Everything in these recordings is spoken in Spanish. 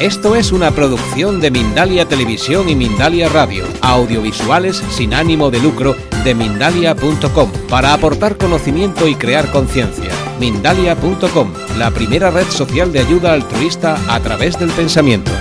Esto es una producción de Mindalia Televisión y Mindalia Radio, audiovisuales sin ánimo de lucro de mindalia.com, para aportar conocimiento y crear conciencia. Mindalia.com, la primera red social de ayuda altruista a través del pensamiento.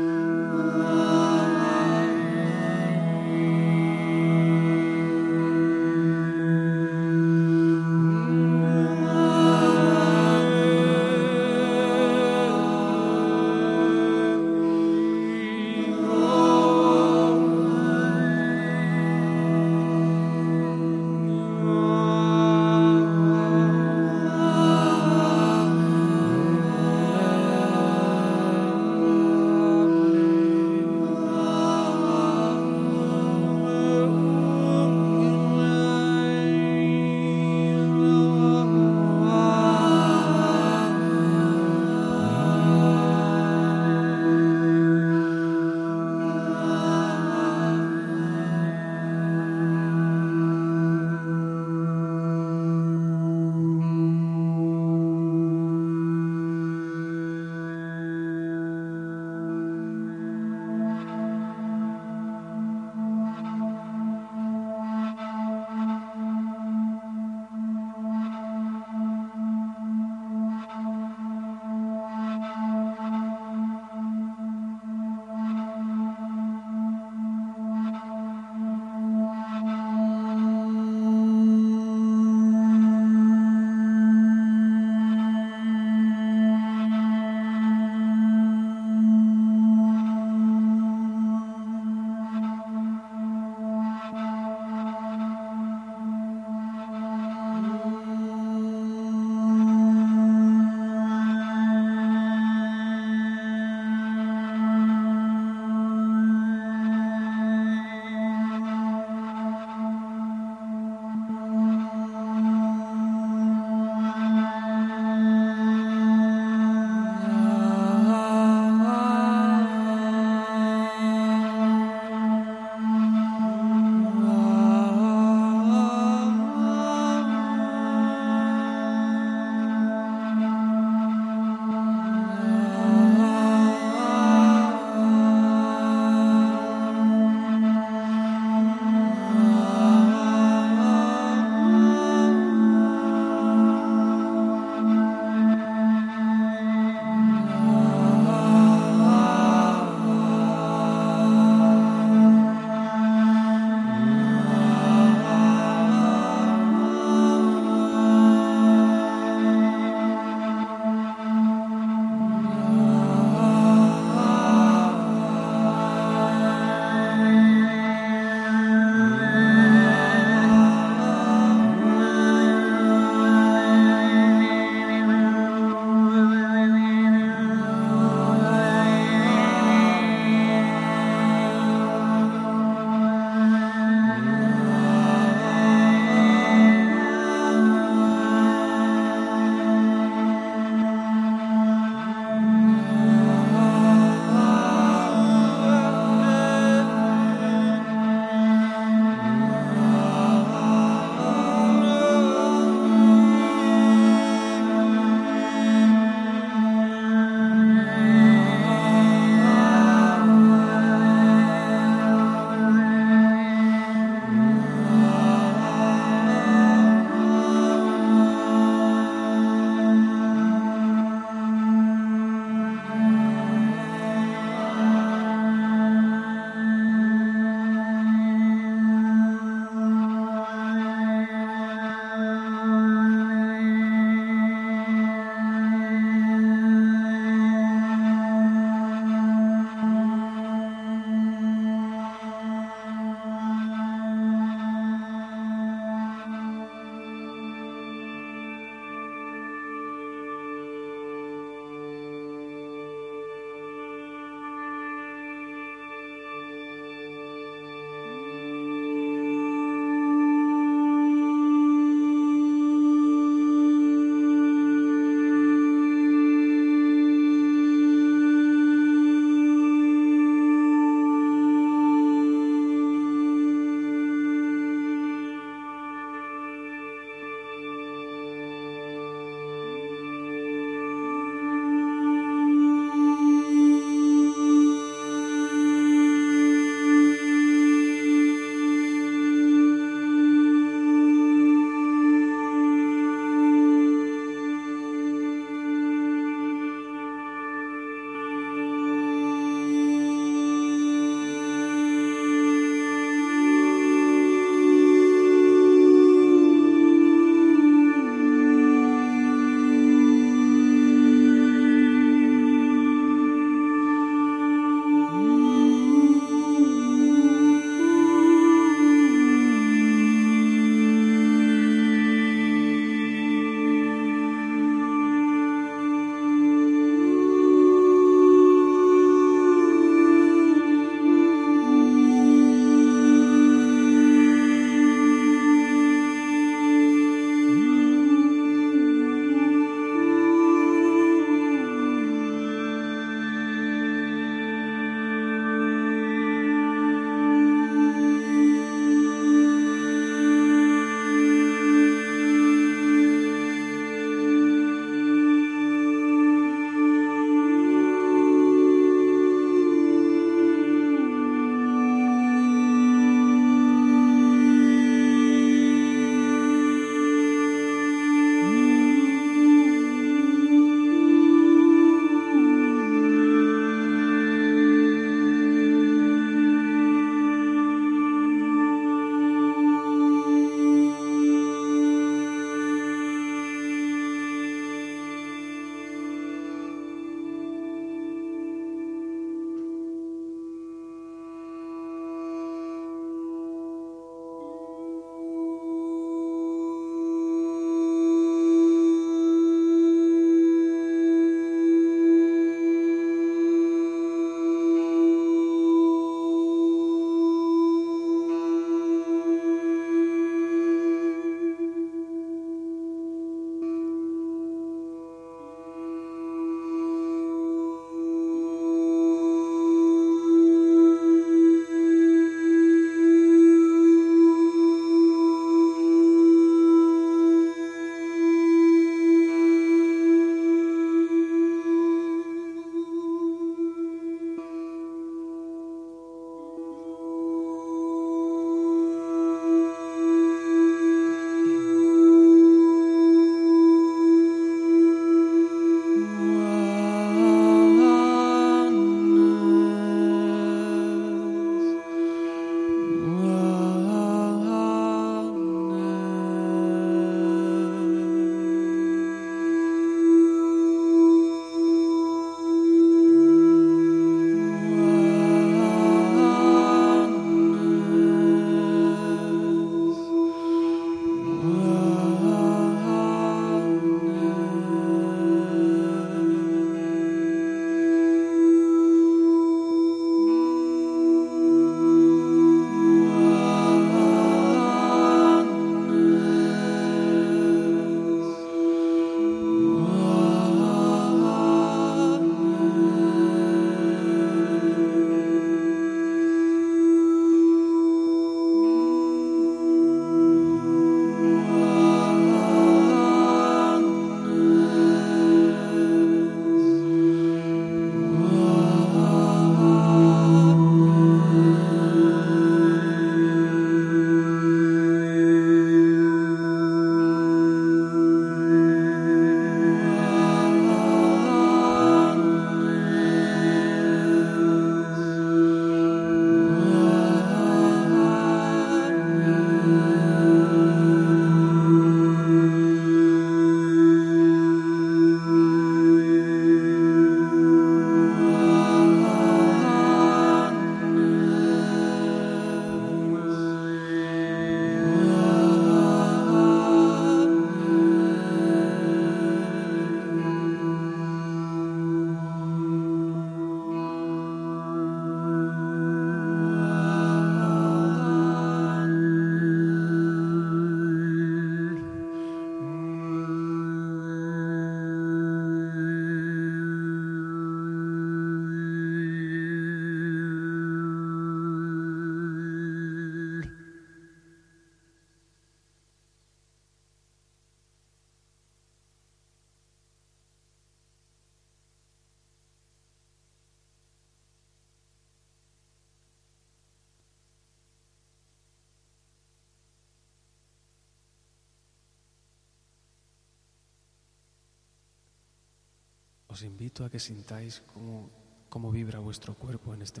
Os invito a que sintáis cómo, cómo vibra vuestro cuerpo en este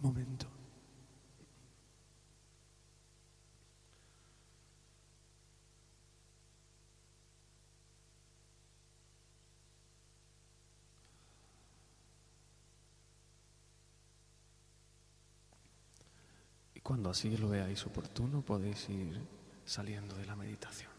momento. Cuando así lo veáis oportuno, podéis ir saliendo de la meditación.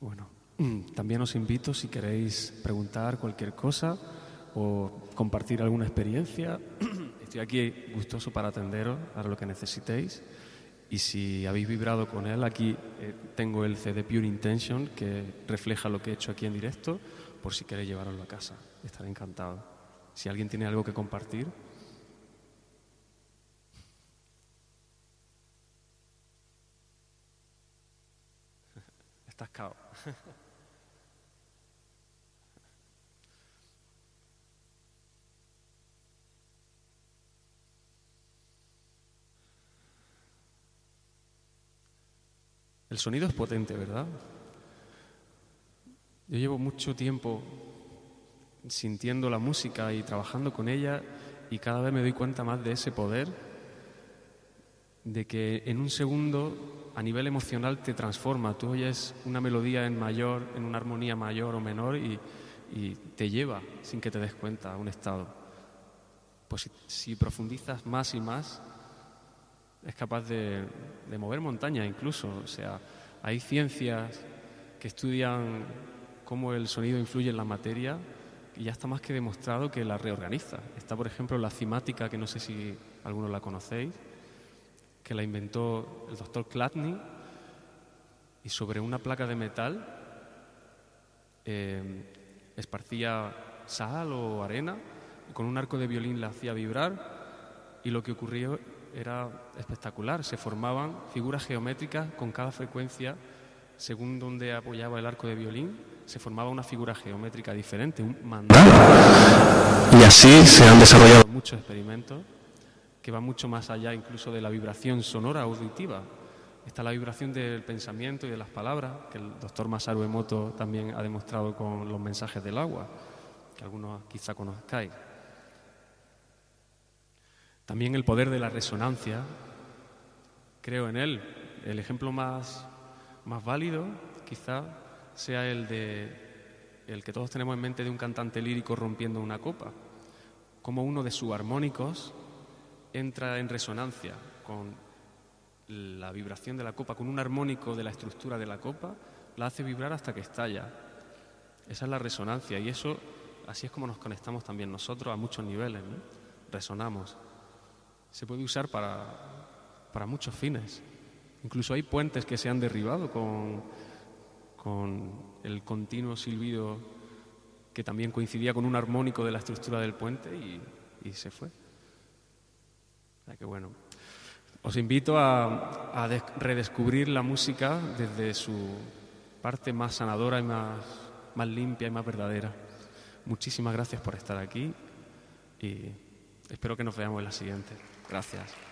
Bueno, también os invito si queréis preguntar cualquier cosa o compartir alguna experiencia. Estoy aquí gustoso para atenderos a lo que necesitéis. Y si habéis vibrado con él, aquí eh, tengo el CD Pure Intention que refleja lo que he hecho aquí en directo, por si queréis llevaroslo a casa. Estaré encantado. Si alguien tiene algo que compartir. Estás cao. El sonido es potente, ¿verdad? Yo llevo mucho tiempo sintiendo la música y trabajando con ella y cada vez me doy cuenta más de ese poder, de que en un segundo a nivel emocional te transforma. Tú oyes una melodía en mayor, en una armonía mayor o menor y, te lleva sin que te des cuenta a un estado. Pues si, profundizas más y más, es capaz de, de mover montañas incluso. O sea, hay ciencias que estudian cómo el sonido influye en la materia y ya está más que demostrado que la reorganiza. Está, por ejemplo, la cimática, que no sé si algunos la conocéis, que la inventó el doctor Klatny, y sobre una placa de metal eh, esparcía sal o arena, y con un arco de violín la hacía vibrar, y lo que ocurrió era espectacular. Se formaban figuras geométricas con cada frecuencia, según donde apoyaba el arco de violín, se formaba una figura geométrica diferente, un mandala. Y así se han desarrollado muchos experimentos que va mucho más allá incluso de la vibración sonora auditiva. Está la vibración del pensamiento y de las palabras, que el doctor Masaru Emoto también ha demostrado con los mensajes del agua, que algunos quizá conozcáis. También el poder de la resonancia, creo en él. El ejemplo más, más válido quizá sea el de el que todos tenemos en mente de un cantante lírico rompiendo una copa, como uno de sus armónicos entra en resonancia con la vibración de la copa, con un armónico de la estructura de la copa, la hace vibrar hasta que estalla. Esa es la resonancia y eso, así es como nos conectamos también nosotros a muchos niveles, resonamos. Se puede usar para, para muchos fines. Incluso hay puentes que se han derribado con, con el continuo silbido que también coincidía con un armónico de la estructura del puente y, y se fue que bueno, os invito a, a redescubrir la música desde su parte más sanadora y más, más limpia y más verdadera. Muchísimas gracias por estar aquí y espero que nos veamos en la siguiente. Gracias.